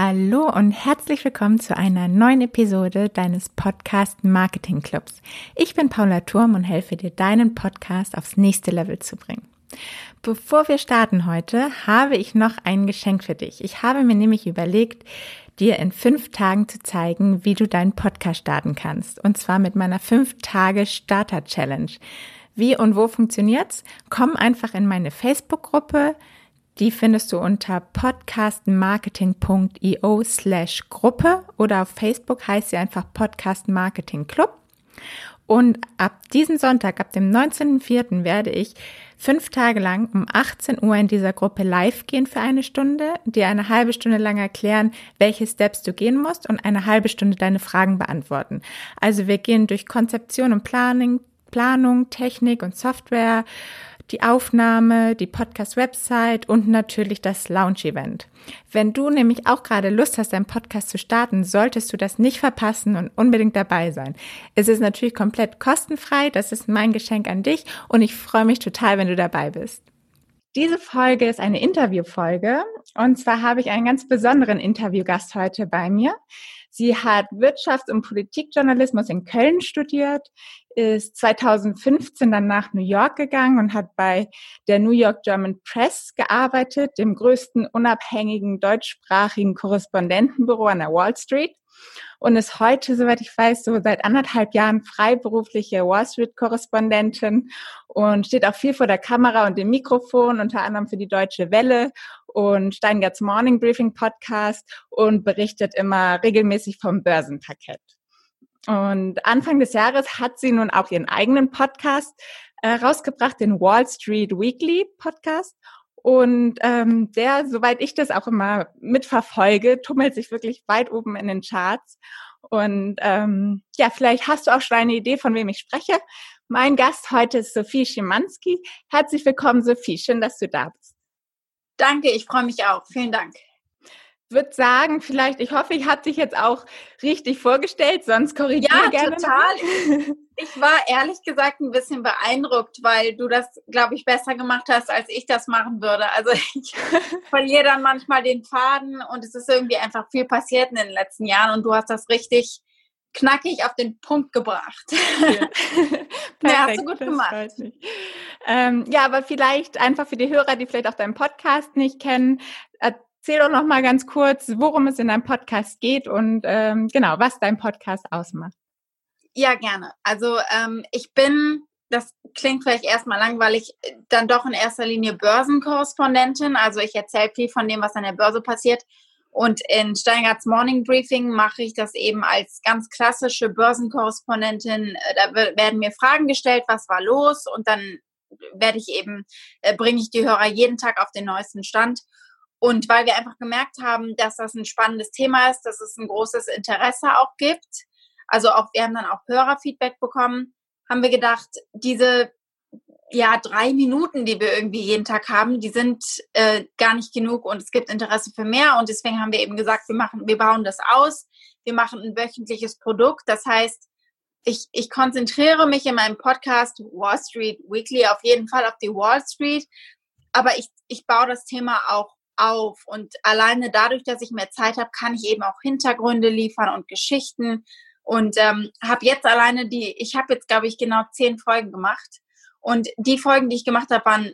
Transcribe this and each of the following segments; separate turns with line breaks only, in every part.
Hallo und herzlich willkommen zu einer neuen Episode deines Podcast Marketing Clubs. Ich bin Paula Turm und helfe dir, deinen Podcast aufs nächste Level zu bringen. Bevor wir starten heute, habe ich noch ein Geschenk für dich. Ich habe mir nämlich überlegt, dir in fünf Tagen zu zeigen, wie du deinen Podcast starten kannst. Und zwar mit meiner fünf Tage Starter Challenge. Wie und wo funktioniert's? Komm einfach in meine Facebook-Gruppe die findest du unter podcastmarketing.io slash Gruppe oder auf Facebook heißt sie einfach Podcast Marketing Club. Und ab diesem Sonntag, ab dem 19.04. werde ich fünf Tage lang um 18 Uhr in dieser Gruppe live gehen für eine Stunde, dir eine halbe Stunde lang erklären, welche Steps du gehen musst und eine halbe Stunde deine Fragen beantworten. Also wir gehen durch Konzeption und Planung, Planung, Technik und Software, die Aufnahme, die Podcast-Website und natürlich das Launch-Event. Wenn du nämlich auch gerade Lust hast, deinen Podcast zu starten, solltest du das nicht verpassen und unbedingt dabei sein. Es ist natürlich komplett kostenfrei, das ist mein Geschenk an dich und ich freue mich total, wenn du dabei bist. Diese Folge ist eine Interviewfolge und zwar habe ich einen ganz besonderen Interviewgast heute bei mir. Sie hat Wirtschafts- und Politikjournalismus in Köln studiert, ist 2015 dann nach New York gegangen und hat bei der New York German Press gearbeitet, dem größten unabhängigen deutschsprachigen Korrespondentenbüro an der Wall Street und ist heute, soweit ich weiß, so seit anderthalb Jahren freiberufliche Wall Street-Korrespondentin und steht auch viel vor der Kamera und dem Mikrofon, unter anderem für die Deutsche Welle und Steingarts Morning Briefing Podcast und berichtet immer regelmäßig vom Börsenparkett. Und Anfang des Jahres hat sie nun auch ihren eigenen Podcast äh, rausgebracht, den Wall Street Weekly Podcast. Und ähm, der, soweit ich das auch immer mitverfolge, tummelt sich wirklich weit oben in den Charts. Und ähm, ja, vielleicht hast du auch schon eine Idee, von wem ich spreche. Mein Gast heute ist Sophie Schimanski. Herzlich willkommen, Sophie. Schön, dass du da bist.
Danke, ich freue mich auch. Vielen Dank
würde sagen, vielleicht, ich hoffe, ich habe dich jetzt auch richtig vorgestellt, sonst korrigiere ja, gerne.
Ja, total. Ich war ehrlich gesagt ein bisschen beeindruckt, weil du das, glaube ich, besser gemacht hast, als ich das machen würde. Also ich verliere dann manchmal den Faden und es ist irgendwie einfach viel passiert in den letzten Jahren und du hast das richtig knackig auf den Punkt gebracht. Ja,
ja hast du gut gemacht. Ähm, ja, aber vielleicht einfach für die Hörer, die vielleicht auch deinen Podcast nicht kennen, erzähl doch noch mal ganz kurz, worum es in deinem Podcast geht und ähm, genau, was dein Podcast ausmacht.
Ja, gerne. Also ähm, ich bin, das klingt vielleicht erstmal langweilig, dann doch in erster Linie Börsenkorrespondentin. Also ich erzähle viel von dem, was an der Börse passiert. Und in Steingarts Morning Briefing mache ich das eben als ganz klassische Börsenkorrespondentin. Äh, da werden mir Fragen gestellt, was war los? Und dann werde ich eben, äh, bringe ich die Hörer jeden Tag auf den neuesten Stand. Und weil wir einfach gemerkt haben, dass das ein spannendes Thema ist, dass es ein großes Interesse auch gibt, also auch wir haben dann auch Hörerfeedback bekommen, haben wir gedacht, diese ja drei Minuten, die wir irgendwie jeden Tag haben, die sind äh, gar nicht genug und es gibt Interesse für mehr. Und deswegen haben wir eben gesagt, wir machen, wir bauen das aus, wir machen ein wöchentliches Produkt. Das heißt, ich, ich konzentriere mich in meinem Podcast Wall Street Weekly auf jeden Fall auf die Wall Street, aber ich, ich baue das Thema auch auf. Und alleine dadurch, dass ich mehr Zeit habe, kann ich eben auch Hintergründe liefern und Geschichten. Und ähm, habe jetzt alleine die, ich habe jetzt, glaube ich, genau zehn Folgen gemacht. Und die Folgen, die ich gemacht habe, waren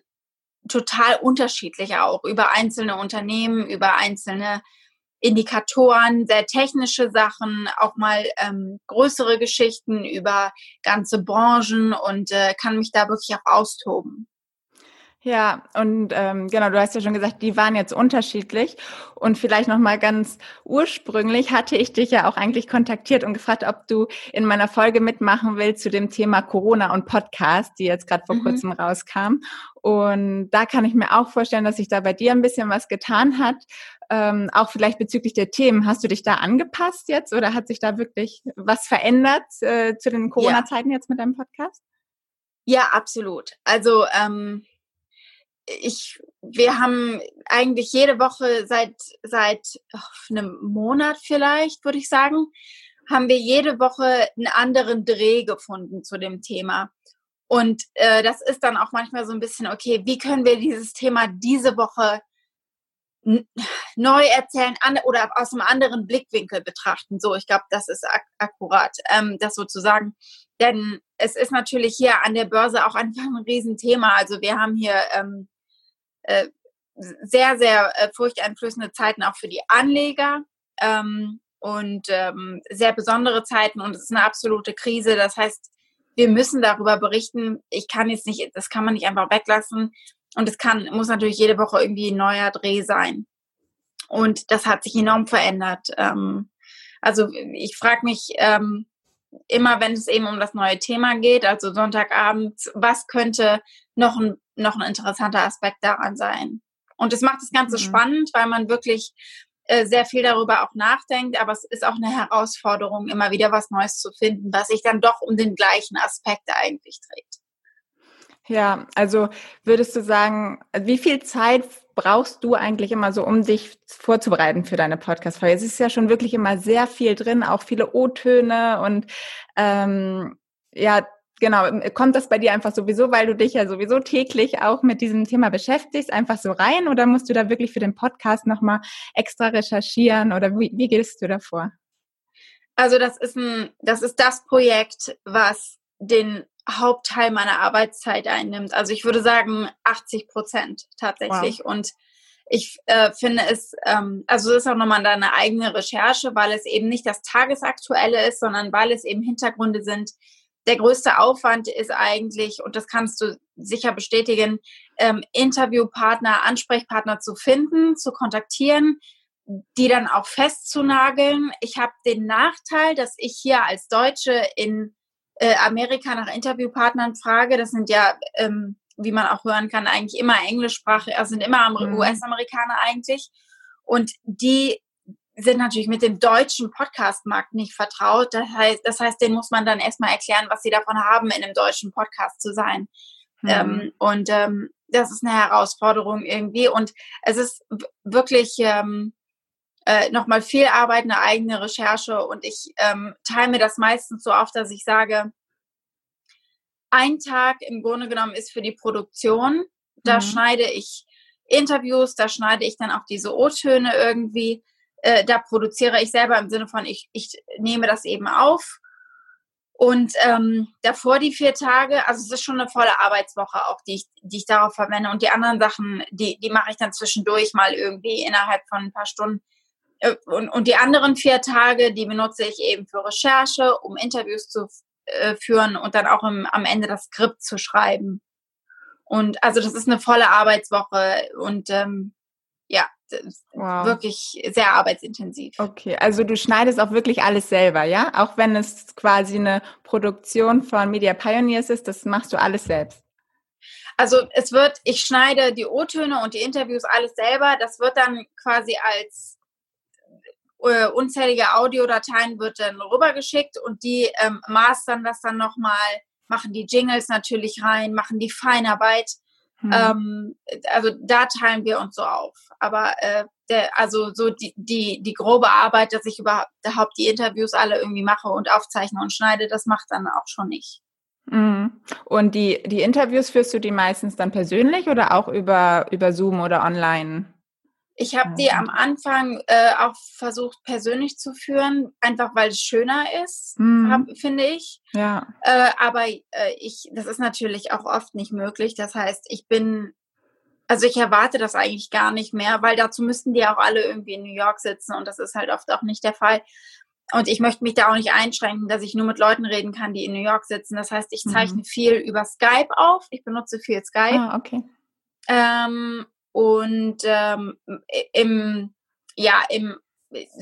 total unterschiedlich auch über einzelne Unternehmen, über einzelne Indikatoren, sehr technische Sachen, auch mal ähm, größere Geschichten über ganze Branchen und äh, kann mich da wirklich auch austoben.
Ja, und ähm, genau, du hast ja schon gesagt, die waren jetzt unterschiedlich. Und vielleicht nochmal ganz ursprünglich hatte ich dich ja auch eigentlich kontaktiert und gefragt, ob du in meiner Folge mitmachen willst zu dem Thema Corona und Podcast, die jetzt gerade vor mhm. kurzem rauskam. Und da kann ich mir auch vorstellen, dass sich da bei dir ein bisschen was getan hat. Ähm, auch vielleicht bezüglich der Themen. Hast du dich da angepasst jetzt oder hat sich da wirklich was verändert äh, zu den Corona-Zeiten ja. jetzt mit deinem Podcast?
Ja, absolut. Also ähm ich, wir haben eigentlich jede Woche seit, seit oh, einem Monat vielleicht, würde ich sagen, haben wir jede Woche einen anderen Dreh gefunden zu dem Thema. Und äh, das ist dann auch manchmal so ein bisschen, okay, wie können wir dieses Thema diese Woche neu erzählen an, oder aus einem anderen Blickwinkel betrachten. So, ich glaube, das ist ak akkurat, ähm, das sozusagen. Denn es ist natürlich hier an der Börse auch einfach ein Riesenthema. Also wir haben hier ähm, äh, sehr, sehr äh, furchteinflößende Zeiten auch für die Anleger ähm, und ähm, sehr besondere Zeiten und es ist eine absolute Krise. Das heißt, wir müssen darüber berichten. Ich kann jetzt nicht, das kann man nicht einfach weglassen. Und es kann, muss natürlich jede Woche irgendwie ein neuer Dreh sein. Und das hat sich enorm verändert. Ähm, also ich frage mich ähm, immer, wenn es eben um das neue Thema geht, also Sonntagabend, was könnte noch ein, noch ein interessanter Aspekt daran sein? Und es macht das Ganze mhm. spannend, weil man wirklich äh, sehr viel darüber auch nachdenkt, aber es ist auch eine Herausforderung, immer wieder was Neues zu finden, was sich dann doch um den gleichen Aspekt eigentlich dreht.
Ja, also würdest du sagen, wie viel Zeit brauchst du eigentlich immer so, um dich vorzubereiten für deine Podcast-Folge? Es ist ja schon wirklich immer sehr viel drin, auch viele O-Töne und ähm, ja, genau, kommt das bei dir einfach sowieso, weil du dich ja sowieso täglich auch mit diesem Thema beschäftigst, einfach so rein oder musst du da wirklich für den Podcast nochmal extra recherchieren oder wie, wie gehst du davor?
Also das ist ein, das ist das Projekt, was den Hauptteil meiner Arbeitszeit einnimmt. Also ich würde sagen 80 Prozent tatsächlich. Wow. Und ich äh, finde es, ähm, also es ist auch nochmal deine eigene Recherche, weil es eben nicht das Tagesaktuelle ist, sondern weil es eben Hintergründe sind. Der größte Aufwand ist eigentlich, und das kannst du sicher bestätigen, ähm, Interviewpartner, Ansprechpartner zu finden, zu kontaktieren, die dann auch festzunageln. Ich habe den Nachteil, dass ich hier als Deutsche in äh, Amerika nach Interviewpartnern frage, das sind ja, ähm, wie man auch hören kann, eigentlich immer Englischsprache, also sind immer mhm. US-Amerikaner eigentlich. Und die sind natürlich mit dem deutschen Podcast-Markt nicht vertraut. Das heißt, das heißt, denen muss man dann erstmal erklären, was sie davon haben, in einem deutschen Podcast zu sein. Mhm. Ähm, und ähm, das ist eine Herausforderung irgendwie. Und es ist wirklich ähm, äh, nochmal viel Arbeit, eine eigene Recherche und ich ähm, teile mir das meistens so auf, dass ich sage, ein Tag im Grunde genommen ist für die Produktion. Da mhm. schneide ich Interviews, da schneide ich dann auch diese O-Töne irgendwie. Äh, da produziere ich selber im Sinne von, ich, ich nehme das eben auf. Und ähm, davor die vier Tage, also es ist schon eine volle Arbeitswoche auch, die ich, die ich darauf verwende. Und die anderen Sachen, die, die mache ich dann zwischendurch mal irgendwie innerhalb von ein paar Stunden. Äh, und, und die anderen vier Tage, die benutze ich eben für Recherche, um Interviews zu äh, führen und dann auch im, am Ende das Skript zu schreiben. Und also das ist eine volle Arbeitswoche und ähm, ja, wow. wirklich sehr arbeitsintensiv.
Okay, also du schneidest auch wirklich alles selber, ja? Auch wenn es quasi eine Produktion von Media Pioneers ist, das machst du alles selbst.
Also es wird, ich schneide die O-Töne und die Interviews alles selber. Das wird dann quasi als äh, unzählige Audiodateien wird dann rübergeschickt und die ähm, mastern das dann nochmal, machen die Jingles natürlich rein, machen die Feinarbeit. Mhm. Ähm, also da teilen wir uns so auf. Aber äh, der, also so die, die, die grobe Arbeit, dass ich überhaupt die Interviews alle irgendwie mache und aufzeichne und schneide, das macht dann auch schon ich.
Mhm. Und die, die Interviews führst du die meistens dann persönlich oder auch über, über Zoom oder online?
Ich habe die am Anfang äh, auch versucht persönlich zu führen, einfach weil es schöner ist, mhm. hab, finde ich.
Ja.
Äh, aber äh, ich, das ist natürlich auch oft nicht möglich. Das heißt, ich bin, also ich erwarte das eigentlich gar nicht mehr, weil dazu müssten die auch alle irgendwie in New York sitzen und das ist halt oft auch nicht der Fall. Und ich möchte mich da auch nicht einschränken, dass ich nur mit Leuten reden kann, die in New York sitzen. Das heißt, ich zeichne mhm. viel über Skype auf. Ich benutze viel Skype.
Ah, okay.
Ähm, und ähm, im, ja, im,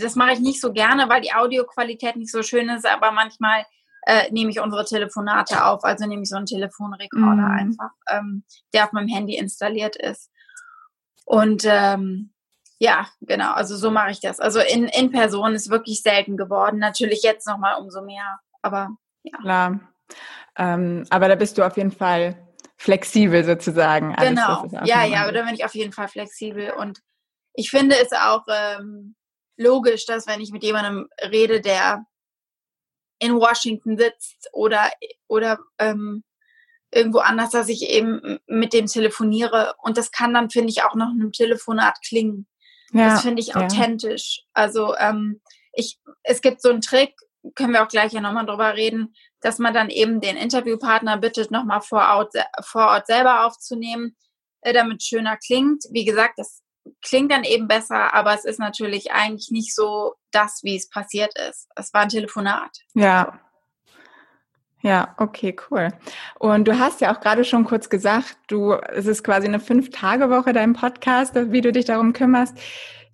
das mache ich nicht so gerne, weil die Audioqualität nicht so schön ist, aber manchmal äh, nehme ich unsere Telefonate auf, also nehme ich so einen Telefonrekorder mhm. einfach, ähm, der auf meinem Handy installiert ist. Und ähm, ja, genau, also so mache ich das. Also in, in Person ist wirklich selten geworden. Natürlich jetzt nochmal umso mehr, aber ja.
Klar. Ähm, aber da bist du auf jeden Fall flexibel sozusagen.
Alles, genau. Ja, ja, aber da bin ich auf jeden Fall flexibel. Und ich finde es auch ähm, logisch, dass wenn ich mit jemandem rede, der in Washington sitzt oder, oder ähm, irgendwo anders, dass ich eben mit dem telefoniere. Und das kann dann, finde ich, auch noch einem Telefonat klingen. Ja, das finde ich authentisch. Ja. Also ähm, ich, es gibt so einen Trick, können wir auch gleich ja nochmal drüber reden, dass man dann eben den Interviewpartner bittet, nochmal vor Ort, vor Ort selber aufzunehmen, äh, damit schöner klingt. Wie gesagt, das klingt dann eben besser, aber es ist natürlich eigentlich nicht so das, wie es passiert ist. Es war ein Telefonat.
Ja. Ja, okay, cool. Und du hast ja auch gerade schon kurz gesagt, du, es ist quasi eine Fünf-Tage-Woche dein Podcast, wie du dich darum kümmerst.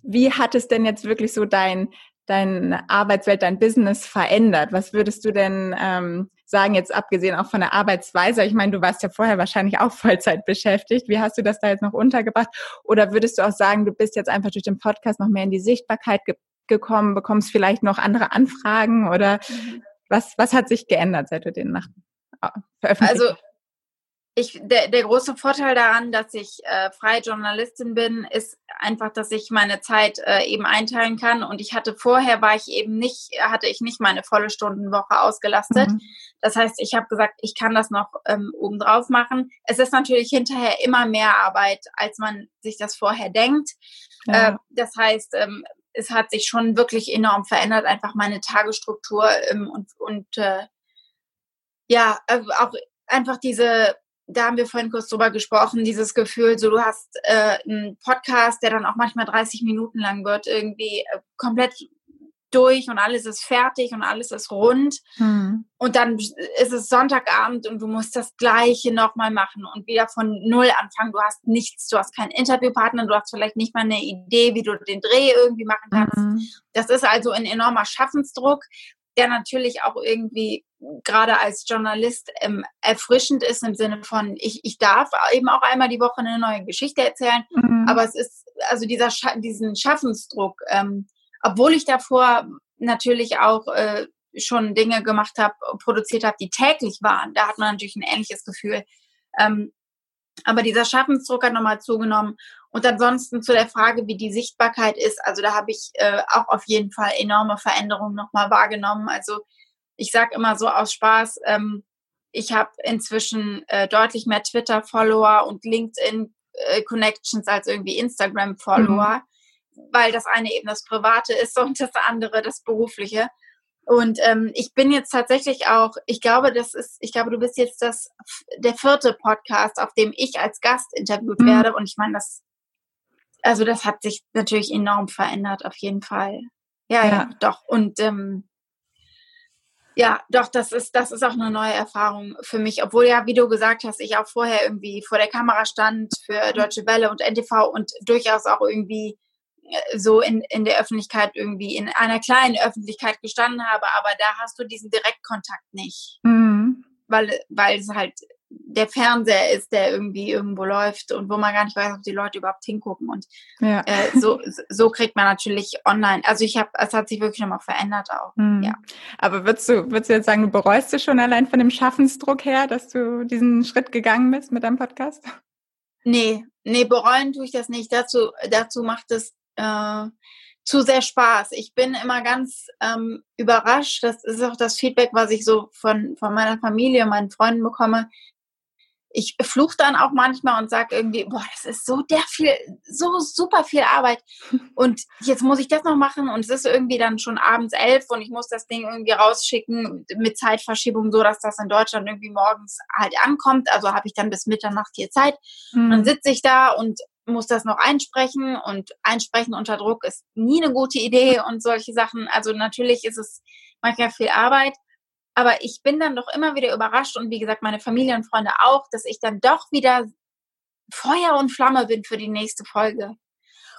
Wie hat es denn jetzt wirklich so dein, deine Arbeitswelt, dein Business verändert? Was würdest du denn ähm, sagen, jetzt abgesehen auch von der Arbeitsweise? Ich meine, du warst ja vorher wahrscheinlich auch Vollzeit beschäftigt. Wie hast du das da jetzt noch untergebracht? Oder würdest du auch sagen, du bist jetzt einfach durch den Podcast noch mehr in die Sichtbarkeit ge gekommen, bekommst vielleicht noch andere Anfragen oder mhm. was, was hat sich geändert, seit du den nach,
äh, veröffentlicht hast? Also ich, der, der große Vorteil daran, dass ich äh, freie Journalistin bin, ist einfach, dass ich meine Zeit äh, eben einteilen kann. Und ich hatte vorher war ich eben nicht, hatte ich nicht meine volle Stundenwoche ausgelastet. Mhm. Das heißt, ich habe gesagt, ich kann das noch ähm, obendrauf machen. Es ist natürlich hinterher immer mehr Arbeit, als man sich das vorher denkt. Ja. Äh, das heißt, ähm, es hat sich schon wirklich enorm verändert, einfach meine Tagesstruktur ähm, und, und äh, ja, äh, auch einfach diese da haben wir vorhin kurz drüber gesprochen, dieses Gefühl, so du hast äh, einen Podcast, der dann auch manchmal 30 Minuten lang wird, irgendwie äh, komplett durch und alles ist fertig und alles ist rund. Hm. Und dann ist es Sonntagabend und du musst das Gleiche nochmal machen und wieder von Null anfangen. Du hast nichts, du hast keinen Interviewpartner, du hast vielleicht nicht mal eine Idee, wie du den Dreh irgendwie machen kannst. Mhm. Das ist also ein enormer Schaffensdruck, der natürlich auch irgendwie gerade als Journalist ähm, erfrischend ist im Sinne von, ich, ich darf eben auch einmal die Woche eine neue Geschichte erzählen, mhm. aber es ist also dieser Scha diesen Schaffensdruck, ähm, obwohl ich davor natürlich auch äh, schon Dinge gemacht habe, produziert habe, die täglich waren, da hat man natürlich ein ähnliches Gefühl. Ähm, aber dieser Schaffensdruck hat nochmal zugenommen. Und ansonsten zu der Frage, wie die Sichtbarkeit ist, also da habe ich äh, auch auf jeden Fall enorme Veränderungen nochmal wahrgenommen. Also ich sage immer so aus Spaß, ähm, ich habe inzwischen äh, deutlich mehr Twitter-Follower und LinkedIn-Connections äh, als irgendwie Instagram-Follower, mhm. weil das eine eben das Private ist und das andere das Berufliche. Und ähm, ich bin jetzt tatsächlich auch, ich glaube, das ist, ich glaube, du bist jetzt das der vierte Podcast, auf dem ich als Gast interviewt mhm. werde. Und ich meine, das, also das hat sich natürlich enorm verändert, auf jeden Fall. Ja, ja, ja doch. Und ähm, ja, doch, das ist, das ist auch eine neue Erfahrung für mich. Obwohl ja, wie du gesagt hast, ich auch vorher irgendwie vor der Kamera stand für Deutsche Welle und NTV und durchaus auch irgendwie äh, so in, in der Öffentlichkeit irgendwie, in einer kleinen Öffentlichkeit gestanden habe, aber da hast du diesen Direktkontakt nicht. Mhm. Weil, weil es halt der Fernseher ist, der irgendwie irgendwo läuft und wo man gar nicht weiß, ob die Leute überhaupt hingucken. Und ja. äh, so, so kriegt man natürlich online. Also ich habe, es hat sich wirklich nochmal verändert auch. Mhm. Ja.
Aber würdest du, würdest du jetzt sagen, du bereust du schon allein von dem Schaffensdruck her, dass du diesen Schritt gegangen bist mit deinem Podcast?
Nee, nee, bereuen tue ich das nicht. Dazu, dazu macht es äh, zu sehr Spaß. Ich bin immer ganz ähm, überrascht. Das ist auch das Feedback, was ich so von, von meiner Familie, meinen Freunden bekomme, ich fluche dann auch manchmal und sage irgendwie, boah, das ist so der viel, so super viel Arbeit. Und jetzt muss ich das noch machen und es ist irgendwie dann schon abends elf und ich muss das Ding irgendwie rausschicken mit Zeitverschiebung, so dass das in Deutschland irgendwie morgens halt ankommt. Also habe ich dann bis Mitternacht hier Zeit. Mhm. Dann sitze ich da und muss das noch einsprechen und einsprechen unter Druck ist nie eine gute Idee und solche Sachen. Also natürlich ist es manchmal viel Arbeit. Aber ich bin dann doch immer wieder überrascht und wie gesagt, meine Familie und Freunde auch, dass ich dann doch wieder Feuer und Flamme bin für die nächste Folge.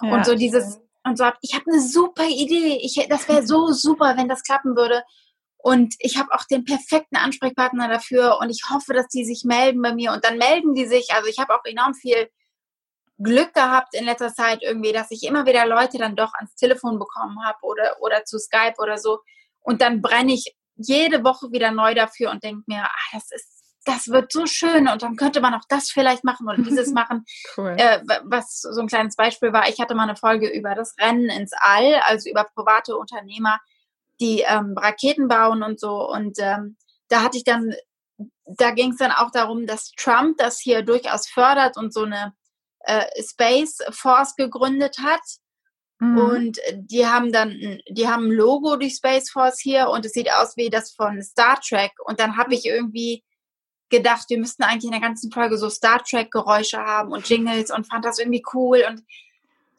Ja, und so dieses, und so, ich habe eine super Idee. Ich, das wäre so super, wenn das klappen würde. Und ich habe auch den perfekten Ansprechpartner dafür und ich hoffe, dass die sich melden bei mir. Und dann melden die sich. Also ich habe auch enorm viel Glück gehabt in letzter Zeit irgendwie, dass ich immer wieder Leute dann doch ans Telefon bekommen habe oder, oder zu Skype oder so. Und dann brenne ich jede Woche wieder neu dafür und denke mir, ah, das ist das wird so schön und dann könnte man auch das vielleicht machen oder dieses machen. cool. Äh, was so ein kleines Beispiel war, ich hatte mal eine Folge über das Rennen ins All, also über private Unternehmer, die ähm, Raketen bauen und so. Und ähm, da hatte ich dann, da ging es dann auch darum, dass Trump das hier durchaus fördert und so eine äh, Space Force gegründet hat. Mhm. Und die haben dann, die haben ein Logo durch Space Force hier und es sieht aus wie das von Star Trek. Und dann habe ich irgendwie gedacht, wir müssten eigentlich in der ganzen Folge so Star Trek Geräusche haben und Jingles und fand das irgendwie cool und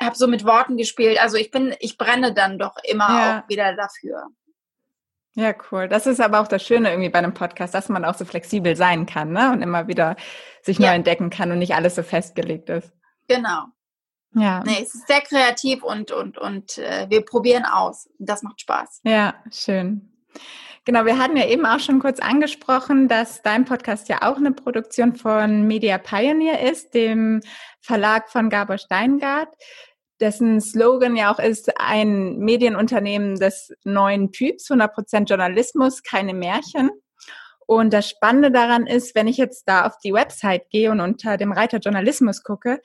habe so mit Worten gespielt. Also ich bin, ich brenne dann doch immer ja. auch wieder dafür.
Ja, cool. Das ist aber auch das Schöne irgendwie bei einem Podcast, dass man auch so flexibel sein kann, ne? Und immer wieder sich ja. neu entdecken kann und nicht alles so festgelegt ist.
Genau. Ja. Nee, es ist sehr kreativ und, und, und äh, wir probieren aus. Das macht Spaß.
Ja, schön. Genau, wir hatten ja eben auch schon kurz angesprochen, dass dein Podcast ja auch eine Produktion von Media Pioneer ist, dem Verlag von Gabor Steingart, dessen Slogan ja auch ist, ein Medienunternehmen des neuen Typs, 100% Journalismus, keine Märchen. Und das Spannende daran ist, wenn ich jetzt da auf die Website gehe und unter dem Reiter Journalismus gucke,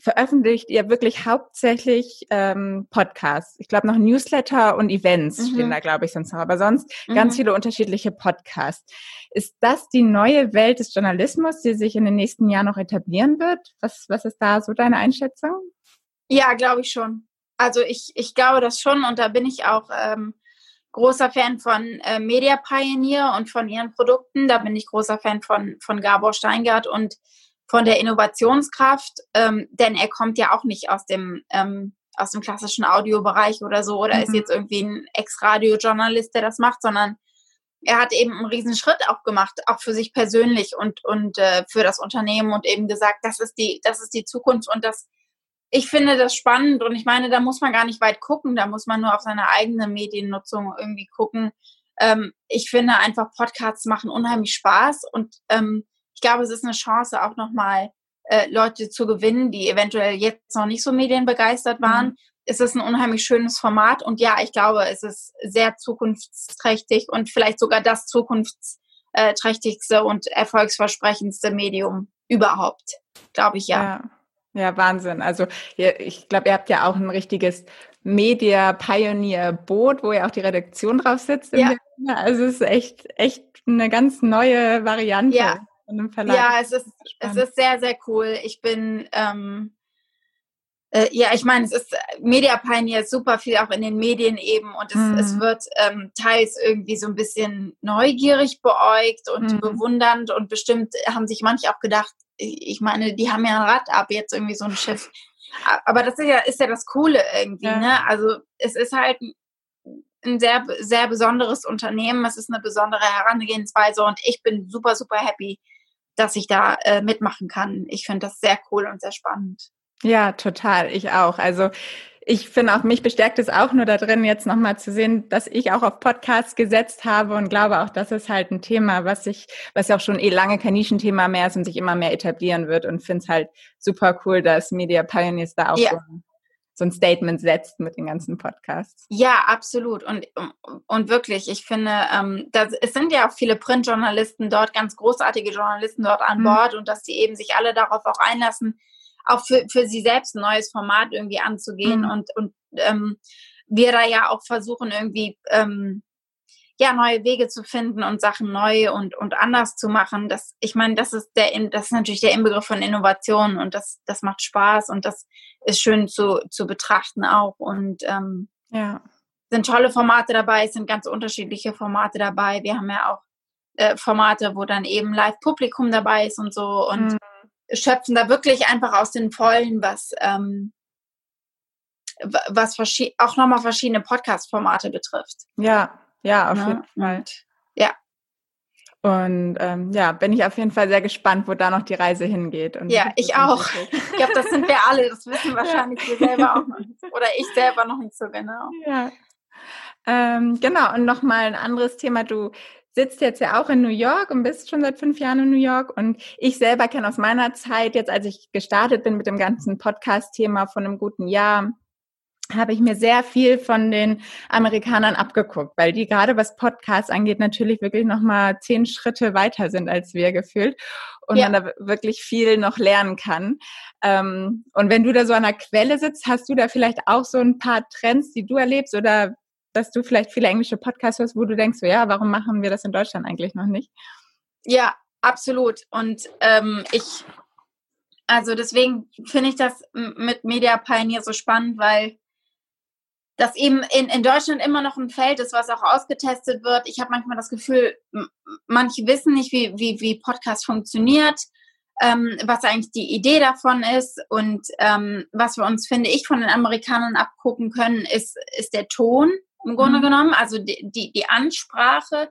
veröffentlicht ihr wirklich hauptsächlich ähm, Podcasts. Ich glaube noch Newsletter und Events mhm. stehen da, glaube ich, sonst noch. Aber sonst mhm. ganz viele unterschiedliche Podcasts. Ist das die neue Welt des Journalismus, die sich in den nächsten Jahren noch etablieren wird? Was, was ist da so deine Einschätzung?
Ja, glaube ich schon. Also ich, ich glaube das schon und da bin ich auch ähm, großer Fan von äh, Media Pioneer und von ihren Produkten. Da bin ich großer Fan von, von Gabor Steingart und von der Innovationskraft, ähm, denn er kommt ja auch nicht aus dem, ähm, aus dem klassischen Audiobereich oder so oder mhm. ist jetzt irgendwie ein Ex-Radio-Journalist, der das macht, sondern er hat eben einen riesen Schritt auch gemacht, auch für sich persönlich und, und äh, für das Unternehmen und eben gesagt, das ist die, das ist die Zukunft und das, ich finde das spannend und ich meine, da muss man gar nicht weit gucken, da muss man nur auf seine eigene Mediennutzung irgendwie gucken. Ähm, ich finde einfach Podcasts machen unheimlich Spaß und ähm, ich glaube, es ist eine Chance, auch nochmal äh, Leute zu gewinnen, die eventuell jetzt noch nicht so medienbegeistert waren. Mhm. Es ist ein unheimlich schönes Format und ja, ich glaube, es ist sehr zukunftsträchtig und vielleicht sogar das zukunftsträchtigste und erfolgsversprechendste Medium überhaupt, glaube ich ja.
ja. Ja, Wahnsinn. Also ich glaube, ihr habt ja auch ein richtiges Media Pioneer Boot, wo ja auch die Redaktion drauf sitzt. Ja. Also es ist echt, echt eine ganz neue Variante.
Ja, von einem Verlag. Ja, es ist, es ist sehr, sehr cool. Ich bin, ähm, äh, ja, ich meine, es ist Media Pioneer super viel auch in den Medien eben und es, mhm. es wird ähm, teils irgendwie so ein bisschen neugierig beäugt und mhm. bewundernd und bestimmt haben sich manche auch gedacht, ich meine, die haben ja ein Rad ab, jetzt irgendwie so ein Schiff. Aber das ist ja, ist ja das Coole irgendwie, ja. ne? Also es ist halt ein sehr, sehr besonderes Unternehmen, es ist eine besondere Herangehensweise und ich bin super, super happy, dass ich da äh, mitmachen kann. Ich finde das sehr cool und sehr spannend.
Ja, total. Ich auch. Also ich finde auch, mich bestärkt es auch nur da drin, jetzt nochmal zu sehen, dass ich auch auf Podcasts gesetzt habe und glaube auch, das ist halt ein Thema, was sich, was ja auch schon eh lange kein Nischenthema mehr ist und sich immer mehr etablieren wird und finde es halt super cool, dass Media Pioneers da auch ja. so so ein Statement setzt mit den ganzen Podcasts.
Ja, absolut. Und, und wirklich, ich finde, ähm, das, es sind ja auch viele Printjournalisten dort, ganz großartige Journalisten dort an mhm. Bord und dass die eben sich alle darauf auch einlassen, auch für, für sie selbst ein neues Format irgendwie anzugehen mhm. und, und ähm, wir da ja auch versuchen, irgendwie ähm, ja, neue Wege zu finden und Sachen neu und, und anders zu machen. Das, ich meine, das ist der, das ist natürlich der Inbegriff von Innovation und das, das macht Spaß und das ist schön zu, zu betrachten auch und, ähm, ja. Sind tolle Formate dabei, es sind ganz unterschiedliche Formate dabei. Wir haben ja auch äh, Formate, wo dann eben Live-Publikum dabei ist und so und mhm. schöpfen da wirklich einfach aus den Vollen, was, ähm, was auch nochmal verschiedene Podcast-Formate betrifft.
Ja, ja, auf ja, jeden Fall.
Ja.
Und ähm, ja, bin ich auf jeden Fall sehr gespannt, wo da noch die Reise hingeht. Und
ja, ich auch. Ich glaube, das sind wir alle. Das wissen wahrscheinlich wir selber auch noch nicht. Oder ich selber noch nicht so genau.
Ja. Ähm, genau, und nochmal ein anderes Thema. Du sitzt jetzt ja auch in New York und bist schon seit fünf Jahren in New York. Und ich selber kenne aus meiner Zeit, jetzt als ich gestartet bin mit dem ganzen Podcast-Thema von einem guten Jahr, habe ich mir sehr viel von den Amerikanern abgeguckt, weil die gerade was Podcasts angeht natürlich wirklich noch mal zehn Schritte weiter sind als wir gefühlt und ja. man da wirklich viel noch lernen kann. Ähm, und wenn du da so an der Quelle sitzt, hast du da vielleicht auch so ein paar Trends, die du erlebst oder dass du vielleicht viele englische Podcasts hörst, wo du denkst, so ja, warum machen wir das in Deutschland eigentlich noch nicht?
Ja, absolut. Und ähm, ich, also deswegen finde ich das mit Media Pioneer so spannend, weil das eben in, in Deutschland immer noch ein Feld ist, was auch ausgetestet wird. Ich habe manchmal das Gefühl, manche wissen nicht, wie, wie, wie Podcast funktioniert, ähm, was eigentlich die Idee davon ist. Und ähm, was wir uns, finde ich, von den Amerikanern abgucken können, ist, ist der Ton im Grunde mhm. genommen, also die, die, die Ansprache.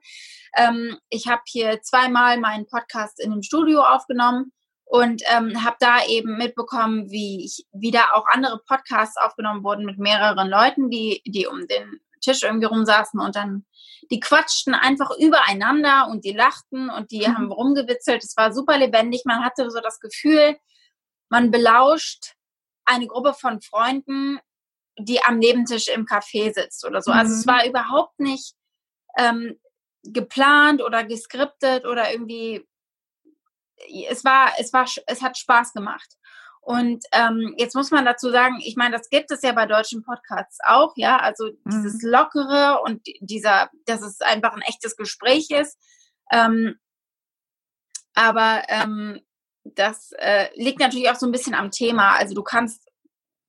Ähm, ich habe hier zweimal meinen Podcast in einem Studio aufgenommen und ähm, habe da eben mitbekommen, wie, ich, wie da auch andere Podcasts aufgenommen wurden mit mehreren Leuten, die, die um den Tisch irgendwie rumsaßen und dann die quatschten einfach übereinander und die lachten und die mhm. haben rumgewitzelt. Es war super lebendig. Man hatte so das Gefühl, man belauscht eine Gruppe von Freunden, die am Nebentisch im Café sitzt oder so. Mhm. Also es mhm. war überhaupt nicht ähm, geplant oder geskriptet oder irgendwie es war, es war, es hat Spaß gemacht. Und ähm, jetzt muss man dazu sagen, ich meine, das gibt es ja bei deutschen Podcasts auch, ja, also mhm. dieses Lockere und dieser, dass es einfach ein echtes Gespräch ist. Ähm, aber ähm, das äh, liegt natürlich auch so ein bisschen am Thema. Also du kannst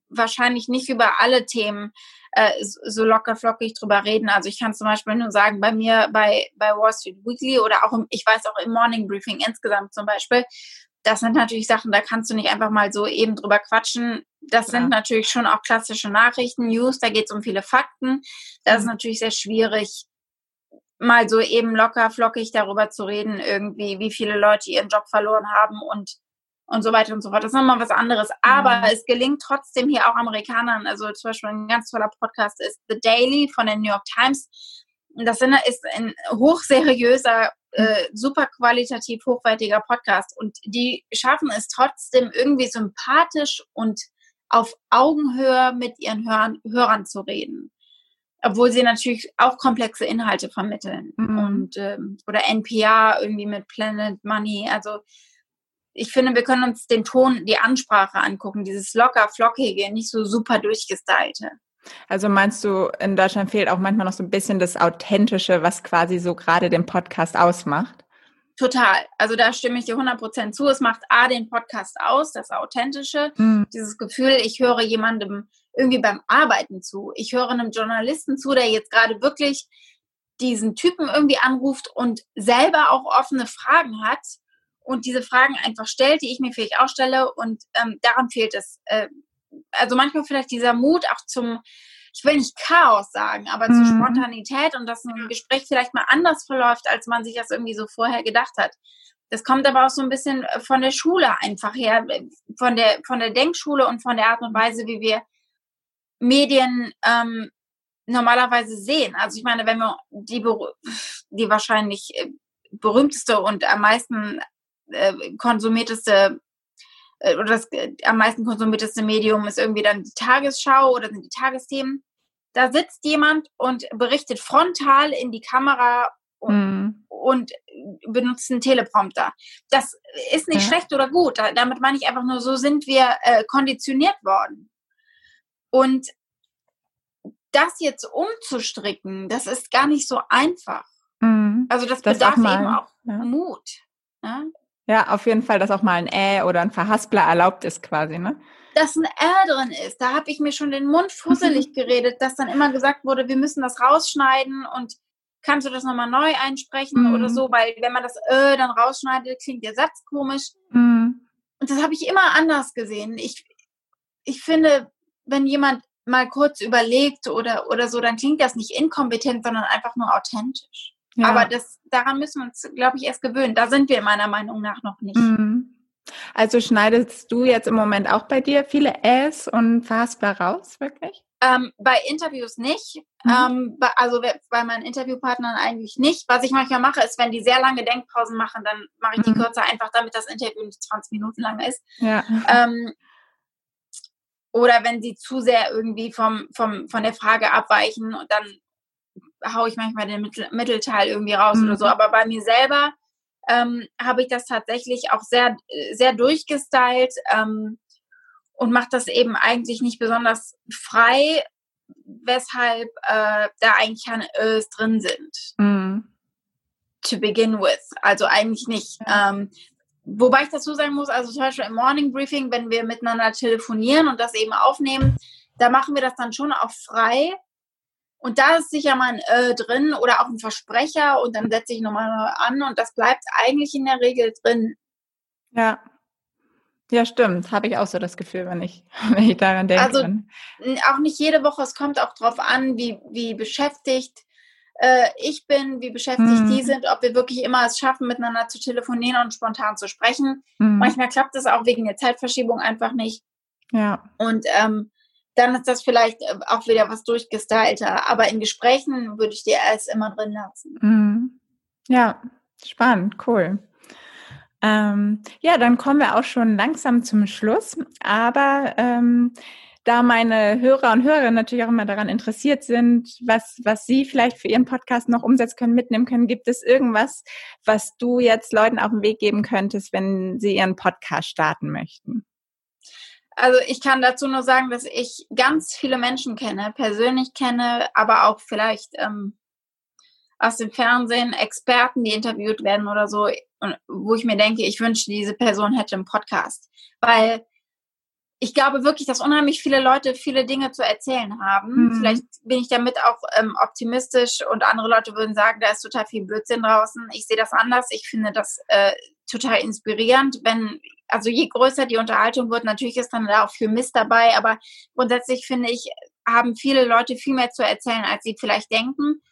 wahrscheinlich nicht über alle Themen äh, so locker flockig drüber reden. Also ich kann zum Beispiel nur sagen, bei mir bei, bei Wall Street Weekly oder auch im, ich weiß auch im Morning Briefing insgesamt zum Beispiel, das sind natürlich Sachen, da kannst du nicht einfach mal so eben drüber quatschen. Das ja. sind natürlich schon auch klassische Nachrichten, News, da geht es um viele Fakten. Das mhm. ist natürlich sehr schwierig, mal so eben locker flockig darüber zu reden, irgendwie, wie viele Leute ihren Job verloren haben und und so weiter und so fort. Das ist nochmal was anderes. Aber mhm. es gelingt trotzdem hier auch Amerikanern. Also zum Beispiel ein ganz toller Podcast ist The Daily von den New York Times. Das ist ein hochseriöser, äh, super qualitativ hochwertiger Podcast. Und die schaffen es trotzdem irgendwie sympathisch und auf Augenhöhe mit ihren Hörern, Hörern zu reden. Obwohl sie natürlich auch komplexe Inhalte vermitteln. Mhm. Und, ähm, oder NPR irgendwie mit Planet Money. Also ich finde, wir können uns den Ton, die Ansprache angucken, dieses locker, flockige, nicht so super durchgestylte.
Also meinst du, in Deutschland fehlt auch manchmal noch so ein bisschen das Authentische, was quasi so gerade den Podcast ausmacht?
Total. Also da stimme ich dir 100% zu. Es macht A, den Podcast aus, das Authentische. Mhm. Dieses Gefühl, ich höre jemandem irgendwie beim Arbeiten zu. Ich höre einem Journalisten zu, der jetzt gerade wirklich diesen Typen irgendwie anruft und selber auch offene Fragen hat und diese Fragen einfach stellt, die ich mir vielleicht auch stelle und ähm, daran fehlt es. Äh, also manchmal vielleicht dieser Mut auch zum, ich will nicht Chaos sagen, aber mhm. zur Spontanität und dass ein Gespräch vielleicht mal anders verläuft, als man sich das irgendwie so vorher gedacht hat. Das kommt aber auch so ein bisschen äh, von der Schule einfach her, von der, von der Denkschule und von der Art und Weise, wie wir Medien ähm, normalerweise sehen. Also ich meine, wenn wir die, die wahrscheinlich äh, berühmteste und am meisten äh, konsumierteste äh, oder das äh, am meisten konsumierteste Medium ist irgendwie dann die Tagesschau oder sind die Tagesthemen. Da sitzt jemand und berichtet frontal in die Kamera und, mm. und benutzt einen Teleprompter. Das ist nicht ja. schlecht oder gut. Damit meine ich einfach nur, so sind wir konditioniert worden. Und das jetzt umzustricken, das ist gar nicht so einfach. Mm. Also das, das bedarf auch eben auch ja. Mut.
Ne? Ja, auf jeden Fall, dass auch mal ein Ä oder ein Verhaspler erlaubt ist quasi, ne?
Dass ein Ä drin ist. Da habe ich mir schon den Mund fusselig geredet, dass dann immer gesagt wurde, wir müssen das rausschneiden und kannst du das nochmal neu einsprechen mhm. oder so, weil wenn man das Ö dann rausschneidet, klingt der Satz komisch. Mhm. Und das habe ich immer anders gesehen. Ich, ich finde, wenn jemand mal kurz überlegt oder, oder so, dann klingt das nicht inkompetent, sondern einfach nur authentisch. Ja. Aber das, daran müssen wir uns, glaube ich, erst gewöhnen. Da sind wir meiner Meinung nach noch nicht. Mhm.
Also schneidest du jetzt im Moment auch bei dir viele Äs und Verhaspler raus, wirklich?
Ähm, bei Interviews nicht. Mhm. Ähm, also bei meinen Interviewpartnern eigentlich nicht. Was ich manchmal mache, ist, wenn die sehr lange Denkpausen machen, dann mache ich die mhm. kürzer, einfach damit das Interview nicht 20 Minuten lang ist. Ja. Ähm, oder wenn sie zu sehr irgendwie vom, vom, von der Frage abweichen und dann haue ich manchmal den Mittel, Mittelteil irgendwie raus mhm. oder so. Mhm. Aber bei mir selber ähm, habe ich das tatsächlich auch sehr, sehr durchgestylt ähm, und mache das eben eigentlich nicht besonders frei, weshalb äh, da eigentlich keine Ös drin sind. Mhm. To begin with. Also eigentlich nicht. Ähm, wobei ich dazu sagen muss, also zum Beispiel im Morning Briefing, wenn wir miteinander telefonieren und das eben aufnehmen, da machen wir das dann schon auch frei Und da ist sicher mal ein äh drin oder auch ein Versprecher und dann setze ich nochmal an und das bleibt eigentlich in der Regel drin.
Ja. Ja, stimmt. Habe ich auch so das Gefühl, wenn ich, wenn ich daran denke.
Also auch nicht jede Woche, es kommt auch darauf an, wie, wie beschäftigt äh, ich bin, wie beschäftigt mhm. die sind, ob wir wirklich immer es schaffen, miteinander zu telefonieren und spontan zu sprechen. Mhm. Manchmal klappt es auch wegen der Zeitverschiebung einfach nicht.
Ja.
Und ähm, dann ist das vielleicht äh, auch wieder was durchgestylter. Aber in Gesprächen würde ich dir alles immer drin lassen.
Mhm. Ja, spannend, cool. Ähm, ja, dann kommen wir auch schon langsam zum Schluss. Aber ähm, da meine Hörer und Hörerinnen natürlich auch immer daran interessiert sind, was, was sie vielleicht für ihren Podcast noch umsetzen können, mitnehmen können, gibt es irgendwas, was du jetzt Leuten auf den Weg geben könntest, wenn sie ihren Podcast starten möchten?
Also ich kann dazu nur sagen, dass ich ganz viele Menschen kenne, persönlich kenne, aber auch vielleicht ähm, aus dem Fernsehen Experten, die interviewt werden oder so, wo ich mir denke, ich wünsche, diese Person hätte einen Podcast. Weil ich glaube wirklich, dass unheimlich viele Leute viele Dinge zu erzählen haben. Mhm. Vielleicht bin ich damit auch ähm, optimistisch und andere Leute würden sagen, da ist total viel Blödsinn draußen. Ich sehe das anders. Ich finde das äh, total inspirierend, wenn, also je größer die Unterhaltung wird, natürlich ist dann da auch viel Mist dabei, aber grundsätzlich finde ich, haben viele Leute viel mehr zu erzählen, als sie vielleicht denken.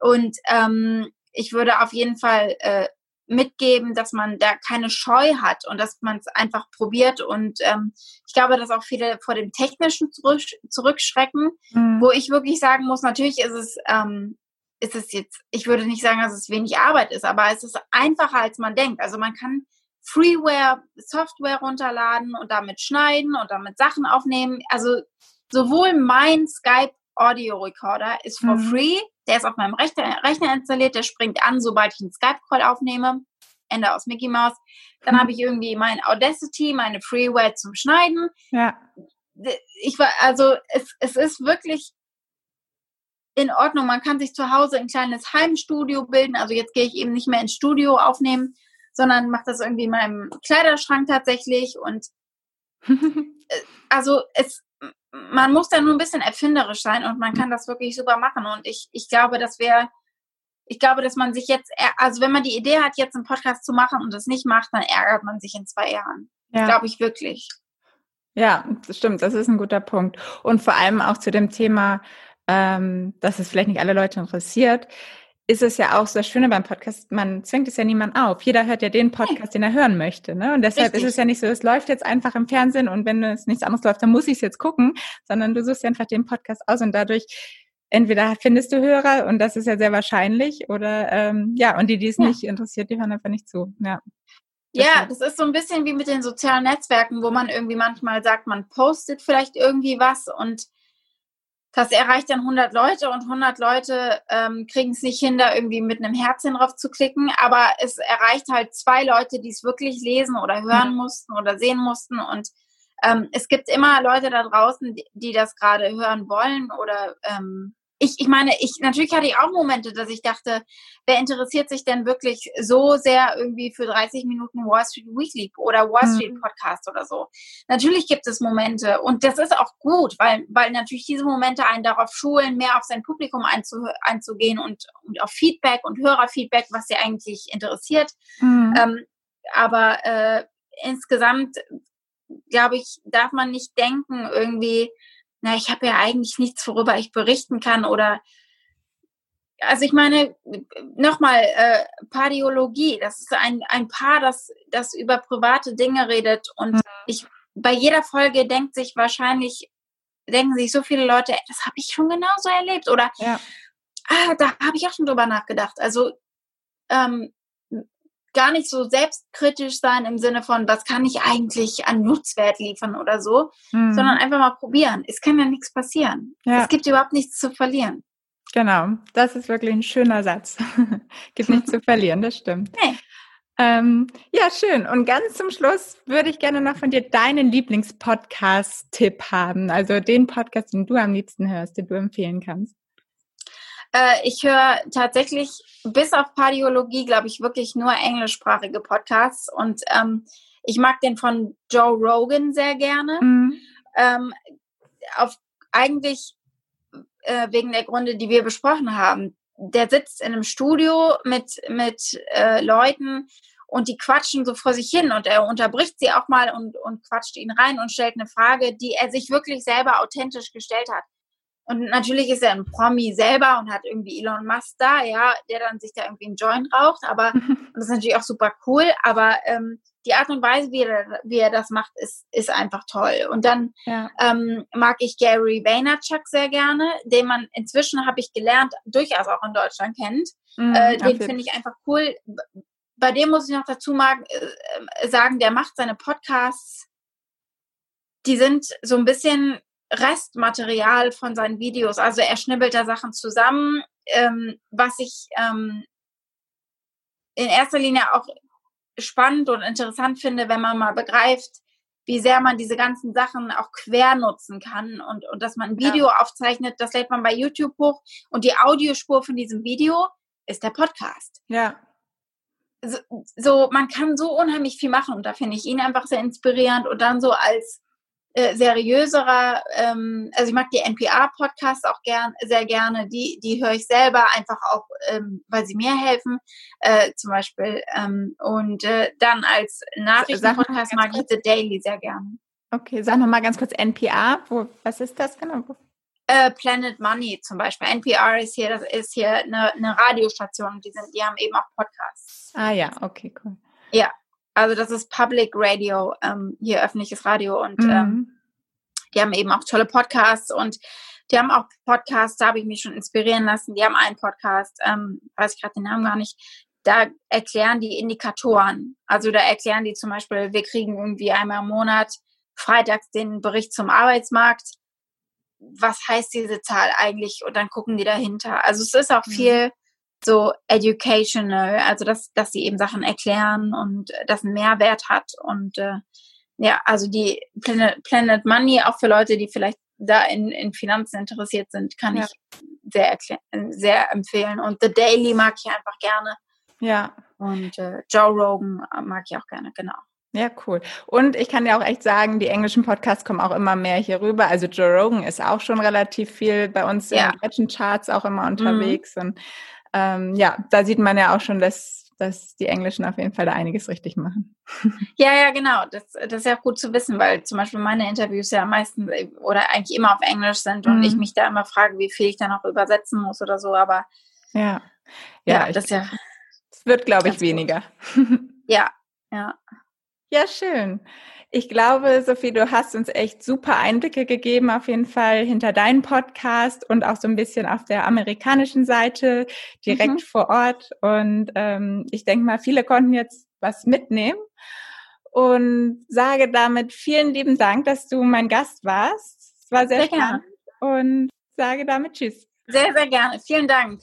Und ähm, ich würde auf jeden Fall äh, mitgeben, dass man da keine Scheu hat und dass man es einfach probiert. Und ähm, ich glaube, dass auch viele vor dem Technischen zurück, zurückschrecken, mhm. wo ich wirklich sagen muss, natürlich ist es, ähm, ist es jetzt, ich würde nicht sagen, dass es wenig Arbeit ist, aber es ist einfacher, als man denkt. Also man kann Freeware, Software runterladen und damit schneiden und damit Sachen aufnehmen. Also sowohl mein Skype Audio Recorder ist for mhm. free der ist auf meinem Rechner, Rechner installiert, der springt an, sobald ich einen Skype-Call aufnehme. Ende aus Mickey Mouse. Dann mhm. habe ich irgendwie mein Audacity, meine Freeware zum Schneiden.
Ja.
Ich war, also es, es ist wirklich in Ordnung. Man kann sich zu Hause ein kleines Heimstudio bilden. Also jetzt gehe ich eben nicht mehr ins Studio aufnehmen, sondern mache das irgendwie in meinem Kleiderschrank tatsächlich. Und äh, also es, man muss da nur ein bisschen erfinderisch sein und man kann das wirklich super machen. Und ich, ich glaube, dass wir, ich glaube, dass man sich jetzt, also wenn man die Idee hat, jetzt einen Podcast zu machen und das nicht macht, dann ärgert man sich in zwei Jahren. Ja. Glaube ich wirklich.
Ja, das stimmt, das ist ein guter Punkt. Und vor allem auch zu dem Thema, ähm, dass es vielleicht nicht alle Leute interessiert ist es ja auch so das Schöne beim Podcast, man zwingt es ja niemand auf. Jeder hört ja den Podcast, den er hören möchte. Ne? Und deshalb Richtig. ist es ja nicht so, es läuft jetzt einfach im Fernsehen und wenn es nichts anderes läuft, dann muss ich es jetzt gucken, sondern du suchst ja einfach den Podcast aus und dadurch entweder findest du Hörer und das ist ja sehr wahrscheinlich oder ähm, ja, und die, die es ja. nicht interessiert, die hören einfach nicht zu. Ja.
Ja, das ist so ein bisschen wie mit den sozialen Netzwerken, wo man irgendwie manchmal sagt, man postet vielleicht irgendwie was und das erreicht dann 100 Leute und 100 Leute ähm, kriegen es nicht hin, da irgendwie mit einem Herzchen drauf zu klicken, aber es erreicht halt zwei Leute, die es wirklich lesen oder hören mhm. mussten oder sehen mussten und ähm, es gibt immer Leute da draußen, die, die das gerade hören wollen oder ähm, ich, ich meine, ich natürlich hatte ich auch Momente, dass ich dachte, wer interessiert sich denn wirklich so sehr irgendwie für 30 Minuten Wall Street Weekly oder Wall mhm. Street Podcast oder so. Natürlich gibt es Momente und das ist auch gut, weil, weil natürlich diese Momente einen darauf schulen, mehr auf sein Publikum einzu, einzugehen und, und auf Feedback und Hörerfeedback, was sie eigentlich interessiert. Mhm. Ähm, aber äh, insgesamt, glaube ich, darf man nicht denken, irgendwie, na, ich habe ja eigentlich nichts, worüber ich berichten kann oder also ich meine, nochmal, äh, Pardiologie, das ist ein, ein Paar, das, das über private Dinge redet und mhm. ich bei jeder Folge denkt sich wahrscheinlich, denken sich so viele Leute, das habe ich schon genauso erlebt oder ja. ah, da habe ich auch schon drüber nachgedacht. Also ähm, gar nicht so selbstkritisch sein im Sinne von, was kann ich eigentlich an Nutzwert liefern oder so, mhm. sondern einfach mal probieren. Es kann ja nichts passieren. Ja. Es gibt überhaupt nichts zu verlieren.
Genau, das ist wirklich ein schöner Satz. gibt nichts zu verlieren, das stimmt. Nee. Ähm, ja, schön. Und ganz zum Schluss würde ich gerne noch von dir deinen Lieblingspodcast-Tipp haben. Also den Podcast, den du am liebsten hörst, den du empfehlen kannst.
Äh, ich höre tatsächlich bis auf Pardiologie, glaube ich, wirklich nur englischsprachige Podcasts. Und ähm, ich mag den von Joe Rogan sehr gerne. Mhm. Ähm, auf eigentlich äh, wegen der Gründe, die wir besprochen haben. Der sitzt in einem Studio mit, mit äh, Leuten und die quatschen so vor sich hin und er unterbricht sie auch mal und, und quatscht ihn rein und stellt eine Frage, die er sich wirklich selber authentisch gestellt hat. Und natürlich ist er ein Promi selber und hat irgendwie Elon Musk da, ja, der dann sich da irgendwie einen Joint raucht, aber das ist natürlich auch super cool, aber ähm, die Art und Weise, wie er, wie er das macht, ist, ist einfach toll. Und dann ja. ähm, mag ich Gary Vaynerchuk sehr gerne, den man inzwischen, habe ich gelernt, durchaus auch in Deutschland kennt. Mhm, äh, den finde ich einfach cool. Bei dem muss ich noch dazu mag, äh, sagen, der macht seine Podcasts, die sind so ein bisschen Restmaterial von seinen Videos. Also er schnibbelt da Sachen zusammen, ähm, was ich ähm, in erster Linie auch spannend und interessant finde, wenn man mal begreift, wie sehr man diese ganzen Sachen auch quer nutzen kann und, und dass man ein Video ja. aufzeichnet, das lädt man bei YouTube hoch und die Audiospur von diesem Video ist der Podcast.
Ja.
So, so man kann so unheimlich viel machen und da finde ich ihn einfach sehr inspirierend und dann so als äh, seriöserer, ähm, also ich mag die NPR-Podcasts auch gern, sehr gerne, die, die höre ich selber einfach auch, ähm, weil sie mir helfen, äh, zum Beispiel. Ähm, und äh, dann als Nachrichten-Podcast mag ich The Daily sehr gerne.
Okay, sag nochmal ganz kurz NPR, wo, was ist das genau?
Äh, Planet Money zum Beispiel. NPR ist hier, das ist hier eine, eine Radiostation, die sind, die haben eben auch Podcasts.
Ah ja, okay, cool.
Ja, also das ist Public Radio, ähm, hier öffentliches Radio und mhm. ähm, die haben eben auch tolle Podcasts und die haben auch Podcasts, da habe ich mich schon inspirieren lassen. Die haben einen Podcast, ähm, weiß ich gerade den Namen gar nicht, da erklären die Indikatoren. Also da erklären die zum Beispiel, wir kriegen irgendwie einmal im Monat freitags den Bericht zum Arbeitsmarkt. Was heißt diese Zahl eigentlich? Und dann gucken die dahinter. Also es ist auch mhm. viel so educational, also dass, dass sie eben Sachen erklären und das einen Mehrwert hat. Und äh, ja, also die Planet, Planet Money, auch für Leute, die vielleicht da in, in Finanzen interessiert sind, kann ja. ich sehr, sehr empfehlen. Und The Daily mag ich einfach gerne.
Ja.
Und äh, Joe Rogan mag ich auch gerne, genau.
Ja, cool. Und ich kann ja auch echt sagen, die englischen Podcasts kommen auch immer mehr hier rüber. Also Joe Rogan ist auch schon relativ viel bei uns ja. in den deutschen Charts auch immer unterwegs. Mhm. Und ähm, ja, da sieht man ja auch schon, dass, dass die Englischen auf jeden Fall da einiges richtig machen.
Ja, ja, genau. Das, das ist ja gut zu wissen, weil zum Beispiel meine Interviews ja meistens oder eigentlich immer auf Englisch sind und mhm. ich mich da immer frage, wie viel ich da noch übersetzen muss oder so. Aber
ja,
ja, ja das ja.
Es wird, glaube ich, weniger.
Ja, ja.
Ja, schön. Ich glaube, Sophie, du hast uns echt super Einblicke gegeben, auf jeden Fall hinter deinen Podcast und auch so ein bisschen auf der amerikanischen Seite, direkt mhm. vor Ort. Und ähm, ich denke mal, viele konnten jetzt was mitnehmen und sage damit vielen lieben Dank, dass du mein Gast warst. Es war sehr, sehr spannend gerne. und sage damit Tschüss.
Sehr, sehr gerne. Vielen Dank.